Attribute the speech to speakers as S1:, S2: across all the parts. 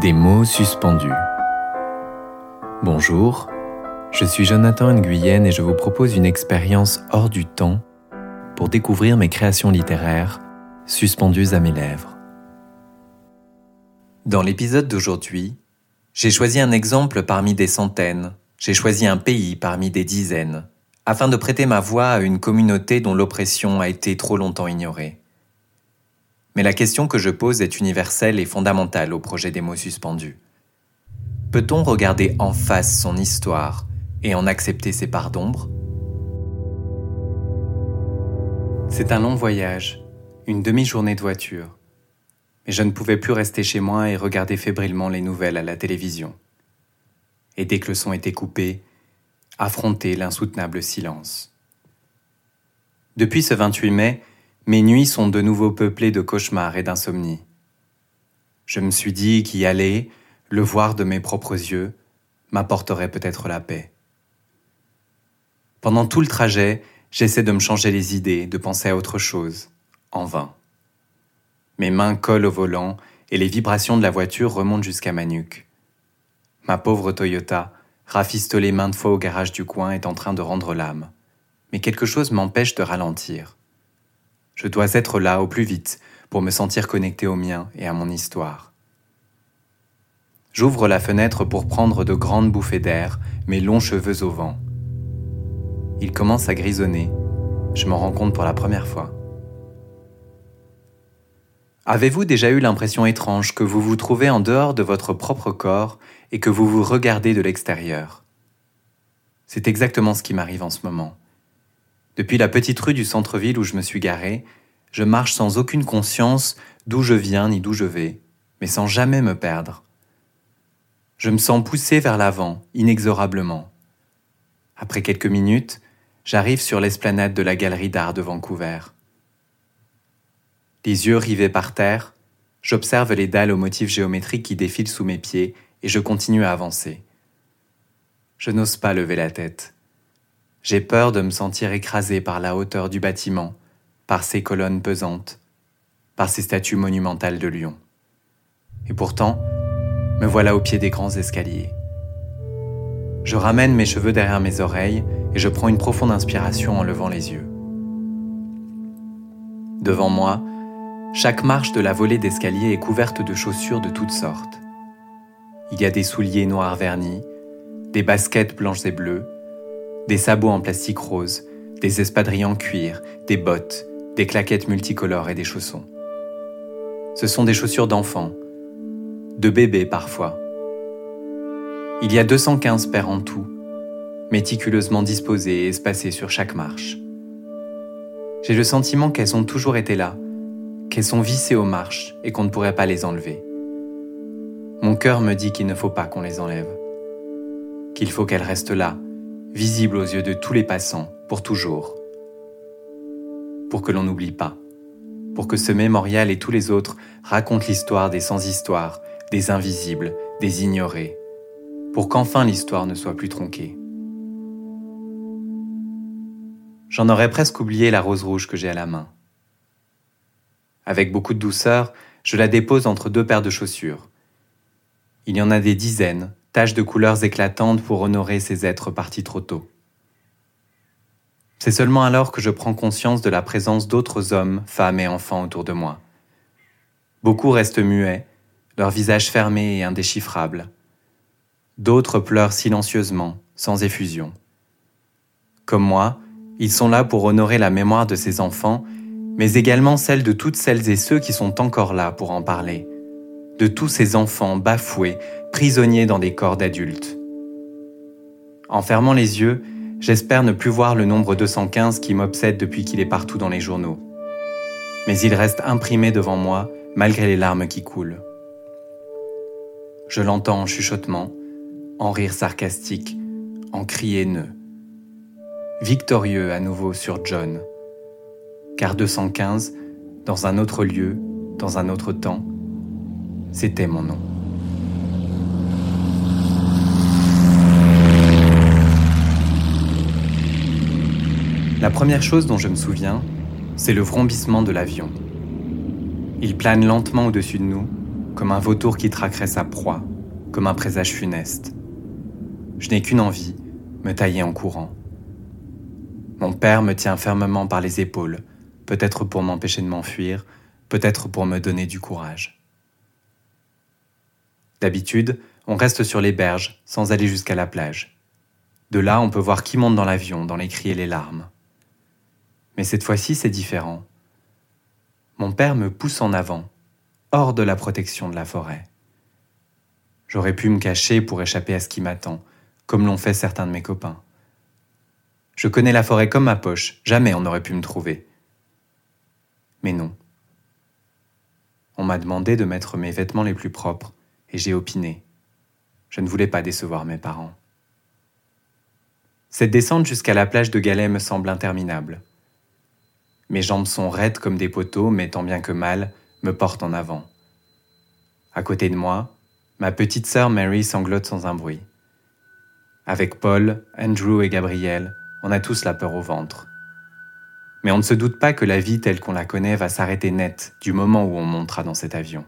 S1: Des mots suspendus. Bonjour, je suis Jonathan Nguyen et je vous propose une expérience hors du temps pour découvrir mes créations littéraires suspendues à mes lèvres. Dans l'épisode d'aujourd'hui, j'ai choisi un exemple parmi des centaines, j'ai choisi un pays parmi des dizaines, afin de prêter ma voix à une communauté dont l'oppression a été trop longtemps ignorée. Mais la question que je pose est universelle et fondamentale au projet des mots suspendus. Peut-on regarder en face son histoire et en accepter ses parts d'ombre? C'est un long voyage, une demi-journée de voiture. Mais je ne pouvais plus rester chez moi et regarder fébrilement les nouvelles à la télévision. Et dès que le son était coupé, affronter l'insoutenable silence. Depuis ce 28 mai, mes nuits sont de nouveau peuplées de cauchemars et d'insomnie. Je me suis dit qu'y aller, le voir de mes propres yeux, m'apporterait peut-être la paix. Pendant tout le trajet, j'essaie de me changer les idées, de penser à autre chose, en vain. Mes mains collent au volant et les vibrations de la voiture remontent jusqu'à ma nuque. Ma pauvre Toyota, rafistolée maintes fois au garage du coin, est en train de rendre l'âme. Mais quelque chose m'empêche de ralentir. Je dois être là au plus vite pour me sentir connecté au mien et à mon histoire. J'ouvre la fenêtre pour prendre de grandes bouffées d'air, mes longs cheveux au vent. Il commence à grisonner. Je m'en rends compte pour la première fois. Avez-vous déjà eu l'impression étrange que vous vous trouvez en dehors de votre propre corps et que vous vous regardez de l'extérieur? C'est exactement ce qui m'arrive en ce moment. Depuis la petite rue du centre-ville où je me suis garé, je marche sans aucune conscience d'où je viens ni d'où je vais, mais sans jamais me perdre. Je me sens poussé vers l'avant, inexorablement. Après quelques minutes, j'arrive sur l'esplanade de la galerie d'art de Vancouver. Les yeux rivés par terre, j'observe les dalles aux motifs géométriques qui défilent sous mes pieds et je continue à avancer. Je n'ose pas lever la tête. J'ai peur de me sentir écrasé par la hauteur du bâtiment, par ses colonnes pesantes, par ses statues monumentales de lion. Et pourtant, me voilà au pied des grands escaliers. Je ramène mes cheveux derrière mes oreilles et je prends une profonde inspiration en levant les yeux. Devant moi, chaque marche de la volée d'escalier est couverte de chaussures de toutes sortes. Il y a des souliers noirs vernis, des baskets blanches et bleues, des sabots en plastique rose, des espadrilles en cuir, des bottes, des claquettes multicolores et des chaussons. Ce sont des chaussures d'enfants, de bébés parfois. Il y a 215 paires en tout, méticuleusement disposées et espacées sur chaque marche. J'ai le sentiment qu'elles ont toujours été là, qu'elles sont vissées aux marches et qu'on ne pourrait pas les enlever. Mon cœur me dit qu'il ne faut pas qu'on les enlève, qu'il faut qu'elles restent là, visible aux yeux de tous les passants, pour toujours. Pour que l'on n'oublie pas. Pour que ce mémorial et tous les autres racontent l'histoire des sans-histoire, des invisibles, des ignorés. Pour qu'enfin l'histoire ne soit plus tronquée. J'en aurais presque oublié la rose rouge que j'ai à la main. Avec beaucoup de douceur, je la dépose entre deux paires de chaussures. Il y en a des dizaines, taches de couleurs éclatantes pour honorer ces êtres partis trop tôt. C'est seulement alors que je prends conscience de la présence d'autres hommes, femmes et enfants autour de moi. Beaucoup restent muets, leurs visages fermés et indéchiffrables. D'autres pleurent silencieusement, sans effusion. Comme moi, ils sont là pour honorer la mémoire de ces enfants, mais également celle de toutes celles et ceux qui sont encore là pour en parler, de tous ces enfants bafoués, prisonnier dans des corps d'adultes. En fermant les yeux, j'espère ne plus voir le nombre 215 qui m'obsède depuis qu'il est partout dans les journaux. Mais il reste imprimé devant moi malgré les larmes qui coulent. Je l'entends en chuchotement, en rire sarcastique, en cri haineux. Victorieux à nouveau sur John. Car 215, dans un autre lieu, dans un autre temps, c'était mon nom. La première chose dont je me souviens, c'est le vrombissement de l'avion. Il plane lentement au-dessus de nous, comme un vautour qui traquerait sa proie, comme un présage funeste. Je n'ai qu'une envie, me tailler en courant. Mon père me tient fermement par les épaules, peut-être pour m'empêcher de m'enfuir, peut-être pour me donner du courage. D'habitude, on reste sur les berges sans aller jusqu'à la plage. De là, on peut voir qui monte dans l'avion, dans les cris et les larmes. Mais cette fois-ci, c'est différent. Mon père me pousse en avant, hors de la protection de la forêt. J'aurais pu me cacher pour échapper à ce qui m'attend, comme l'ont fait certains de mes copains. Je connais la forêt comme ma poche, jamais on n'aurait pu me trouver. Mais non. On m'a demandé de mettre mes vêtements les plus propres, et j'ai opiné. Je ne voulais pas décevoir mes parents. Cette descente jusqu'à la plage de Galets me semble interminable. Mes jambes sont raides comme des poteaux, mais tant bien que mal, me portent en avant. À côté de moi, ma petite sœur Mary sanglote sans un bruit. Avec Paul, Andrew et Gabriel, on a tous la peur au ventre. Mais on ne se doute pas que la vie telle qu'on la connaît va s'arrêter net du moment où on montera dans cet avion.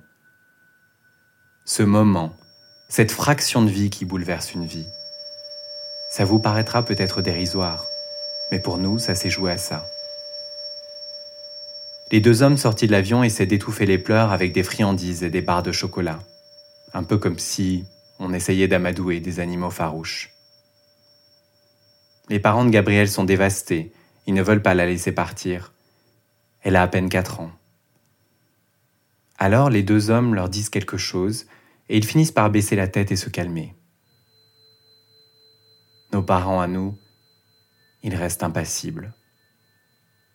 S1: Ce moment, cette fraction de vie qui bouleverse une vie. Ça vous paraîtra peut-être dérisoire, mais pour nous, ça s'est joué à ça. Les deux hommes sortis de l'avion essaient d'étouffer les pleurs avec des friandises et des barres de chocolat, un peu comme si on essayait d'amadouer des animaux farouches. Les parents de Gabrielle sont dévastés, ils ne veulent pas la laisser partir. Elle a à peine quatre ans. Alors les deux hommes leur disent quelque chose, et ils finissent par baisser la tête et se calmer. Nos parents à nous, ils restent impassibles.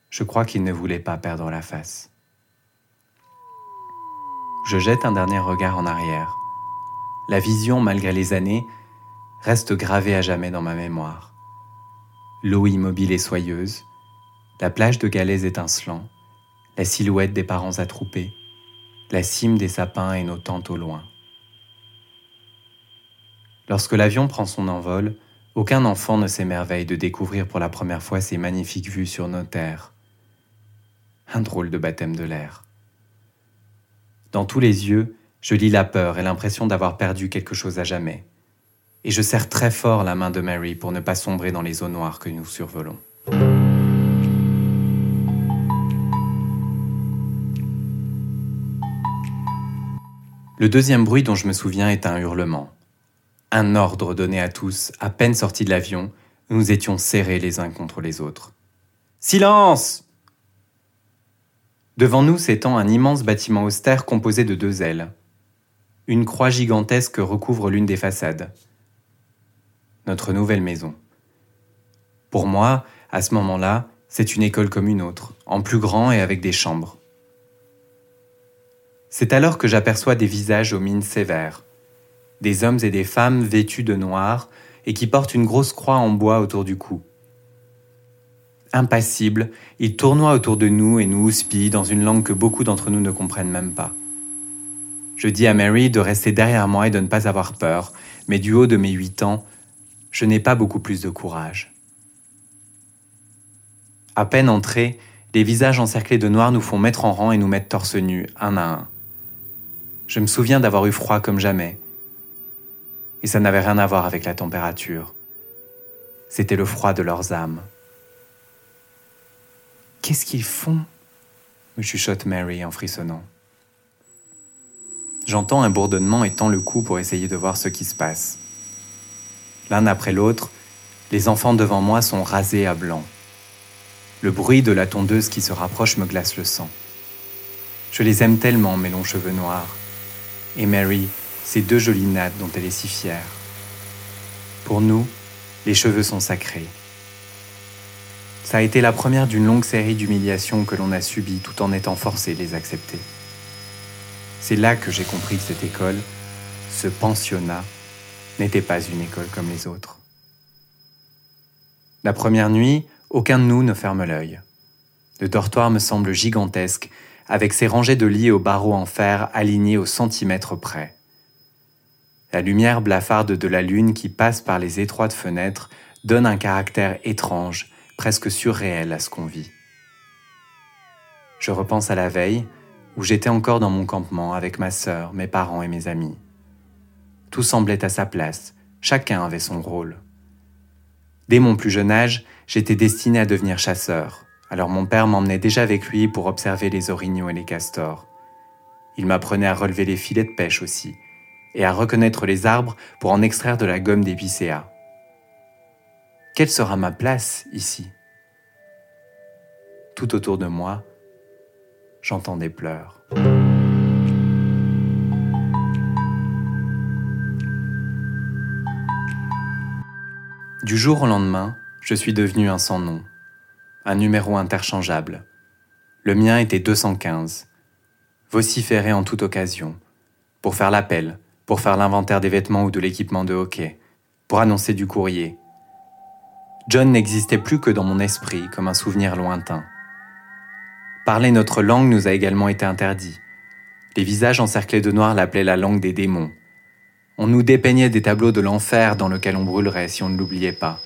S1: Je crois qu'ils ne voulaient pas perdre la face. Je jette un dernier regard en arrière. La vision, malgré les années, reste gravée à jamais dans ma mémoire l'eau immobile et soyeuse, la plage de galets étincelant, la silhouette des parents attroupés, la cime des sapins et nos tentes au loin. Lorsque l'avion prend son envol, aucun enfant ne s'émerveille de découvrir pour la première fois ces magnifiques vues sur nos terres. Un drôle de baptême de l'air. Dans tous les yeux, je lis la peur et l'impression d'avoir perdu quelque chose à jamais et je serre très fort la main de Mary pour ne pas sombrer dans les eaux noires que nous survolons. Le deuxième bruit dont je me souviens est un hurlement. Un ordre donné à tous, à peine sortis de l'avion, nous étions serrés les uns contre les autres. Silence Devant nous s'étend un immense bâtiment austère composé de deux ailes. Une croix gigantesque recouvre l'une des façades notre nouvelle maison. Pour moi, à ce moment-là, c'est une école comme une autre, en plus grand et avec des chambres. C'est alors que j'aperçois des visages aux mines sévères, des hommes et des femmes vêtus de noir et qui portent une grosse croix en bois autour du cou. Impassibles, ils tournoient autour de nous et nous houspillent dans une langue que beaucoup d'entre nous ne comprennent même pas. Je dis à Mary de rester derrière moi et de ne pas avoir peur, mais du haut de mes huit ans, je n'ai pas beaucoup plus de courage. À peine entrés, les visages encerclés de noir nous font mettre en rang et nous mettre torse nu, un à un. Je me souviens d'avoir eu froid comme jamais. Et ça n'avait rien à voir avec la température. C'était le froid de leurs âmes. Qu'est-ce qu'ils font? Me chuchote Mary en frissonnant. J'entends un bourdonnement et tends le cou pour essayer de voir ce qui se passe. L'un après l'autre, les enfants devant moi sont rasés à blanc. Le bruit de la tondeuse qui se rapproche me glace le sang. Je les aime tellement, mes longs cheveux noirs. Et Mary, ces deux jolies nattes dont elle est si fière. Pour nous, les cheveux sont sacrés. Ça a été la première d'une longue série d'humiliations que l'on a subies tout en étant forcé de les accepter. C'est là que j'ai compris que cette école, ce pensionnat, n'était pas une école comme les autres. La première nuit, aucun de nous ne ferme l'œil. Le dortoir me semble gigantesque, avec ses rangées de lits aux barreaux en fer alignés au centimètre près. La lumière blafarde de la lune qui passe par les étroites fenêtres donne un caractère étrange, presque surréel à ce qu'on vit. Je repense à la veille, où j'étais encore dans mon campement avec ma sœur, mes parents et mes amis. Tout semblait à sa place, chacun avait son rôle. Dès mon plus jeune âge, j'étais destiné à devenir chasseur, alors mon père m'emmenait déjà avec lui pour observer les orignaux et les castors. Il m'apprenait à relever les filets de pêche aussi, et à reconnaître les arbres pour en extraire de la gomme d'épicéa. Quelle sera ma place ici? Tout autour de moi, j'entends des pleurs. Du jour au lendemain, je suis devenu un sans nom, un numéro interchangeable. Le mien était 215, vociféré en toute occasion, pour faire l'appel, pour faire l'inventaire des vêtements ou de l'équipement de hockey, pour annoncer du courrier. John n'existait plus que dans mon esprit comme un souvenir lointain. Parler notre langue nous a également été interdit. Les visages encerclés de noir l'appelaient la langue des démons. On nous dépeignait des tableaux de l'enfer dans lequel on brûlerait si on ne l'oubliait pas.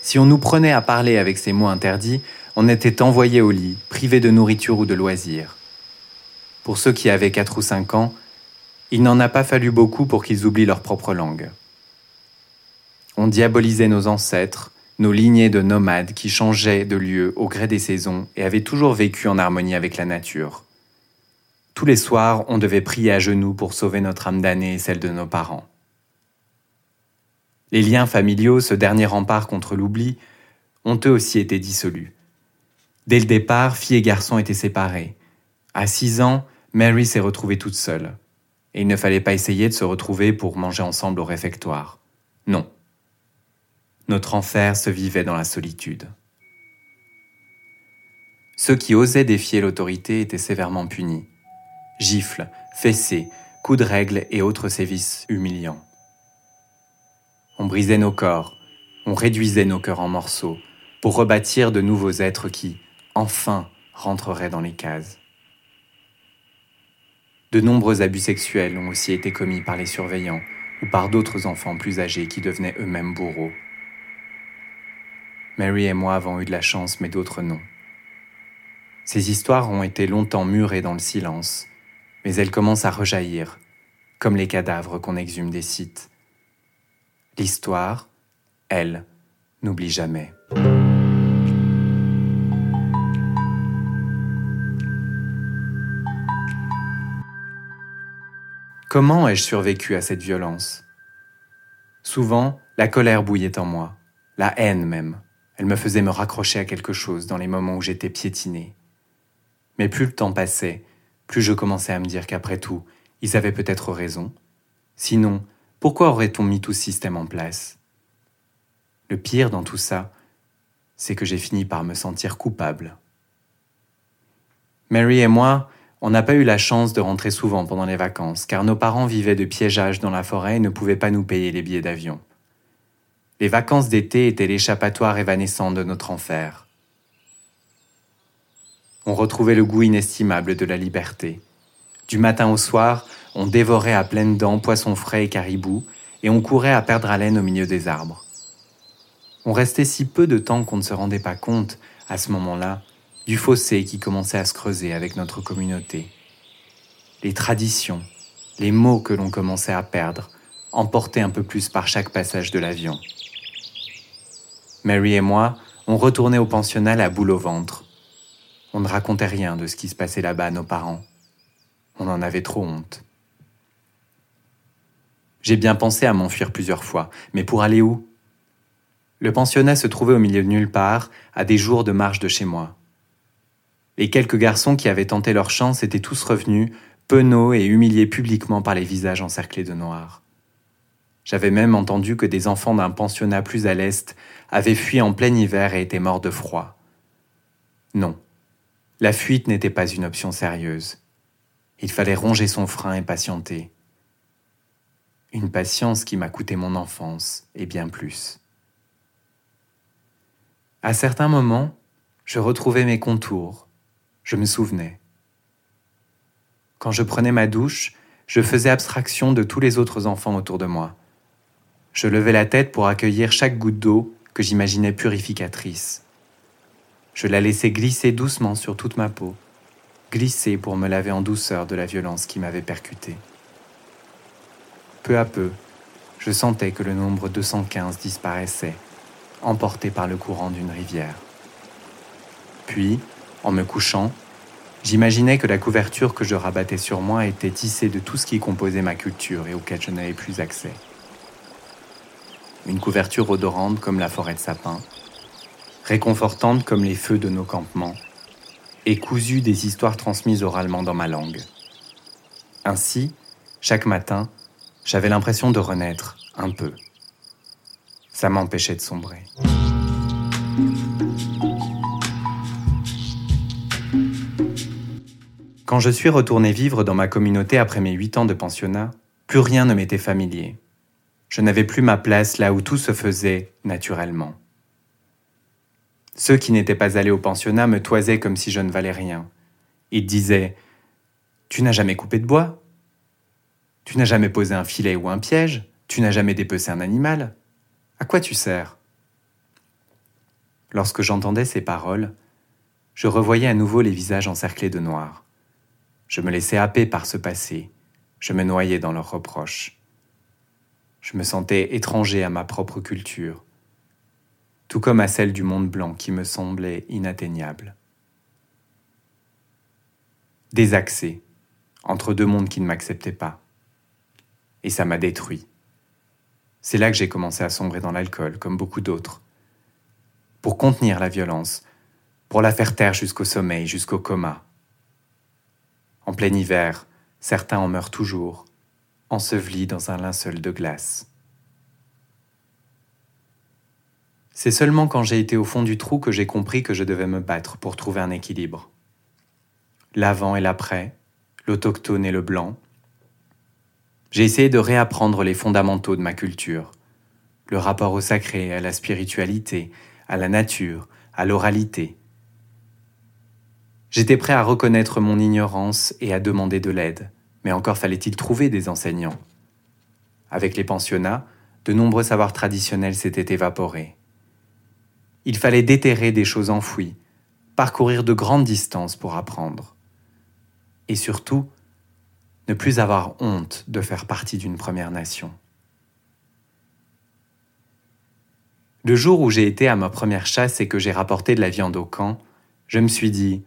S1: Si on nous prenait à parler avec ces mots interdits, on était envoyé au lit, privé de nourriture ou de loisirs. Pour ceux qui avaient 4 ou 5 ans, il n'en a pas fallu beaucoup pour qu'ils oublient leur propre langue. Diabolisait nos ancêtres, nos lignées de nomades qui changeaient de lieu au gré des saisons et avaient toujours vécu en harmonie avec la nature. Tous les soirs, on devait prier à genoux pour sauver notre âme damnée et celle de nos parents. Les liens familiaux, ce dernier rempart contre l'oubli, ont eux aussi été dissolus. Dès le départ, filles et garçons étaient séparés. À six ans, Mary s'est retrouvée toute seule et il ne fallait pas essayer de se retrouver pour manger ensemble au réfectoire. Non. Notre enfer se vivait dans la solitude. Ceux qui osaient défier l'autorité étaient sévèrement punis. Gifles, fessées, coups de règle et autres sévices humiliants. On brisait nos corps, on réduisait nos cœurs en morceaux pour rebâtir de nouveaux êtres qui, enfin, rentreraient dans les cases. De nombreux abus sexuels ont aussi été commis par les surveillants ou par d'autres enfants plus âgés qui devenaient eux-mêmes bourreaux. Mary et moi avons eu de la chance, mais d'autres non. Ces histoires ont été longtemps murées dans le silence, mais elles commencent à rejaillir, comme les cadavres qu'on exhume des sites. L'histoire, elle, n'oublie jamais. Comment ai-je survécu à cette violence? Souvent, la colère bouillait en moi, la haine même. Elle me faisait me raccrocher à quelque chose dans les moments où j'étais piétiné. Mais plus le temps passait, plus je commençais à me dire qu'après tout, ils avaient peut-être raison. Sinon, pourquoi aurait-on mis tout ce système en place? Le pire dans tout ça, c'est que j'ai fini par me sentir coupable. Mary et moi, on n'a pas eu la chance de rentrer souvent pendant les vacances, car nos parents vivaient de piégeage dans la forêt et ne pouvaient pas nous payer les billets d'avion. Les vacances d'été étaient l'échappatoire évanescent de notre enfer. On retrouvait le goût inestimable de la liberté. Du matin au soir, on dévorait à pleines dents poissons frais et caribous, et on courait à perdre haleine au milieu des arbres. On restait si peu de temps qu'on ne se rendait pas compte, à ce moment-là, du fossé qui commençait à se creuser avec notre communauté. Les traditions, les mots que l'on commençait à perdre, emportés un peu plus par chaque passage de l'avion. Mary et moi, on retournait au pensionnat à boule au ventre. On ne racontait rien de ce qui se passait là-bas à nos parents. On en avait trop honte. J'ai bien pensé à m'enfuir plusieurs fois, mais pour aller où? Le pensionnat se trouvait au milieu de nulle part, à des jours de marche de chez moi. Les quelques garçons qui avaient tenté leur chance étaient tous revenus, penauds et humiliés publiquement par les visages encerclés de noir. J'avais même entendu que des enfants d'un pensionnat plus à l'est avaient fui en plein hiver et étaient morts de froid. Non, la fuite n'était pas une option sérieuse. Il fallait ronger son frein et patienter. Une patience qui m'a coûté mon enfance et bien plus. À certains moments, je retrouvais mes contours, je me souvenais. Quand je prenais ma douche, je faisais abstraction de tous les autres enfants autour de moi. Je levais la tête pour accueillir chaque goutte d'eau que j'imaginais purificatrice. Je la laissais glisser doucement sur toute ma peau, glissé pour me laver en douceur de la violence qui m'avait percuté. Peu à peu, je sentais que le nombre 215 disparaissait, emporté par le courant d'une rivière. Puis, en me couchant, j'imaginais que la couverture que je rabattais sur moi était tissée de tout ce qui composait ma culture et auquel je n'avais plus accès. Une couverture odorante comme la forêt de sapin, réconfortante comme les feux de nos campements, et cousue des histoires transmises oralement dans ma langue. Ainsi, chaque matin, j'avais l'impression de renaître un peu. Ça m'empêchait de sombrer. Quand je suis retourné vivre dans ma communauté après mes huit ans de pensionnat, plus rien ne m'était familier. Je n'avais plus ma place là où tout se faisait naturellement. Ceux qui n'étaient pas allés au pensionnat me toisaient comme si je ne valais rien. Ils disaient Tu n'as jamais coupé de bois Tu n'as jamais posé un filet ou un piège Tu n'as jamais dépecé un animal À quoi tu sers? Lorsque j'entendais ces paroles, je revoyais à nouveau les visages encerclés de noir. Je me laissais happer par ce passé, je me noyais dans leurs reproches. Je me sentais étranger à ma propre culture, tout comme à celle du monde blanc qui me semblait inatteignable. Désaxé, entre deux mondes qui ne m'acceptaient pas. Et ça m'a détruit. C'est là que j'ai commencé à sombrer dans l'alcool, comme beaucoup d'autres. Pour contenir la violence, pour la faire taire jusqu'au sommeil, jusqu'au coma. En plein hiver, certains en meurent toujours, ensevelis dans un linceul de glace. C'est seulement quand j'ai été au fond du trou que j'ai compris que je devais me battre pour trouver un équilibre. L'avant et l'après, l'autochtone et le blanc. J'ai essayé de réapprendre les fondamentaux de ma culture, le rapport au sacré, à la spiritualité, à la nature, à l'oralité. J'étais prêt à reconnaître mon ignorance et à demander de l'aide, mais encore fallait-il trouver des enseignants. Avec les pensionnats, de nombreux savoirs traditionnels s'étaient évaporés. Il fallait déterrer des choses enfouies, parcourir de grandes distances pour apprendre. Et surtout, ne plus avoir honte de faire partie d'une Première Nation. Le jour où j'ai été à ma première chasse et que j'ai rapporté de la viande au camp, je me suis dit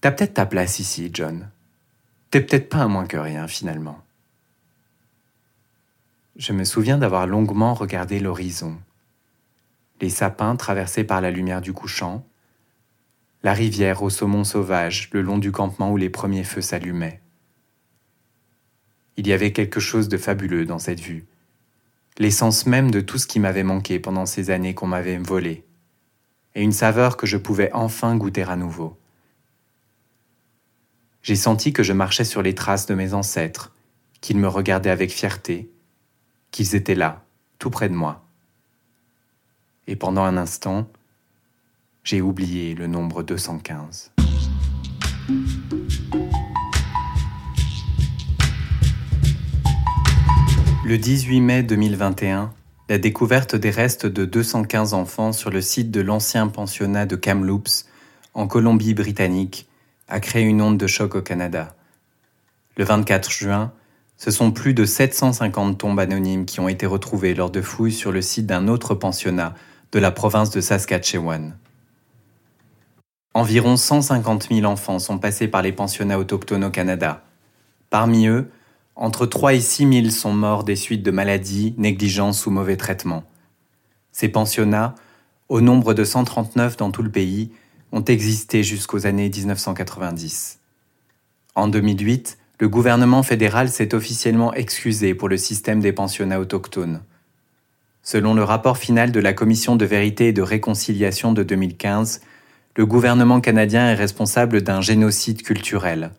S1: T'as peut-être ta place ici, John. T'es peut-être pas un moins que rien, finalement. Je me souviens d'avoir longuement regardé l'horizon les sapins traversés par la lumière du couchant, la rivière au saumon sauvage le long du campement où les premiers feux s'allumaient. Il y avait quelque chose de fabuleux dans cette vue, l'essence même de tout ce qui m'avait manqué pendant ces années qu'on m'avait volé, et une saveur que je pouvais enfin goûter à nouveau. J'ai senti que je marchais sur les traces de mes ancêtres, qu'ils me regardaient avec fierté, qu'ils étaient là, tout près de moi et pendant un instant, j'ai oublié le nombre 215. Le 18 mai 2021, la découverte des restes de 215 enfants sur le site de l'ancien pensionnat de Kamloops, en Colombie-Britannique, a créé une onde de choc au Canada. Le 24 juin, ce sont plus de 750 tombes anonymes qui ont été retrouvées lors de fouilles sur le site d'un autre pensionnat de la province de Saskatchewan. Environ 150 000 enfants sont passés par les pensionnats autochtones au Canada. Parmi eux, entre 3 et 6 000 sont morts des suites de maladies, négligences ou mauvais traitements. Ces pensionnats, au nombre de 139 dans tout le pays, ont existé jusqu'aux années 1990. En 2008, le gouvernement fédéral s'est officiellement excusé pour le système des pensionnats autochtones. Selon le rapport final de la Commission de vérité et de réconciliation de 2015, le gouvernement canadien est responsable d'un génocide culturel.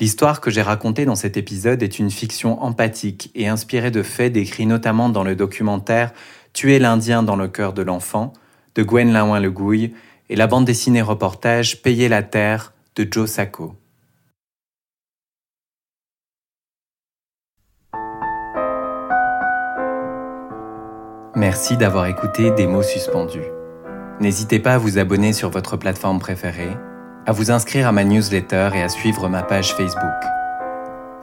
S1: L'histoire que j'ai racontée dans cet épisode est une fiction empathique et inspirée de faits décrits notamment dans le documentaire Tuer l'Indien dans le cœur de l'enfant de Gwen Lawin Le Gouille et la bande dessinée reportage Payer la terre de Joe Sacco. Merci d'avoir écouté Des mots suspendus. N'hésitez pas à vous abonner sur votre plateforme préférée, à vous inscrire à ma newsletter et à suivre ma page Facebook.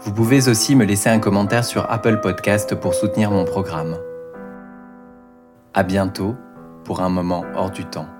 S1: Vous pouvez aussi me laisser un commentaire sur Apple Podcast pour soutenir mon programme. À bientôt pour un moment hors du temps.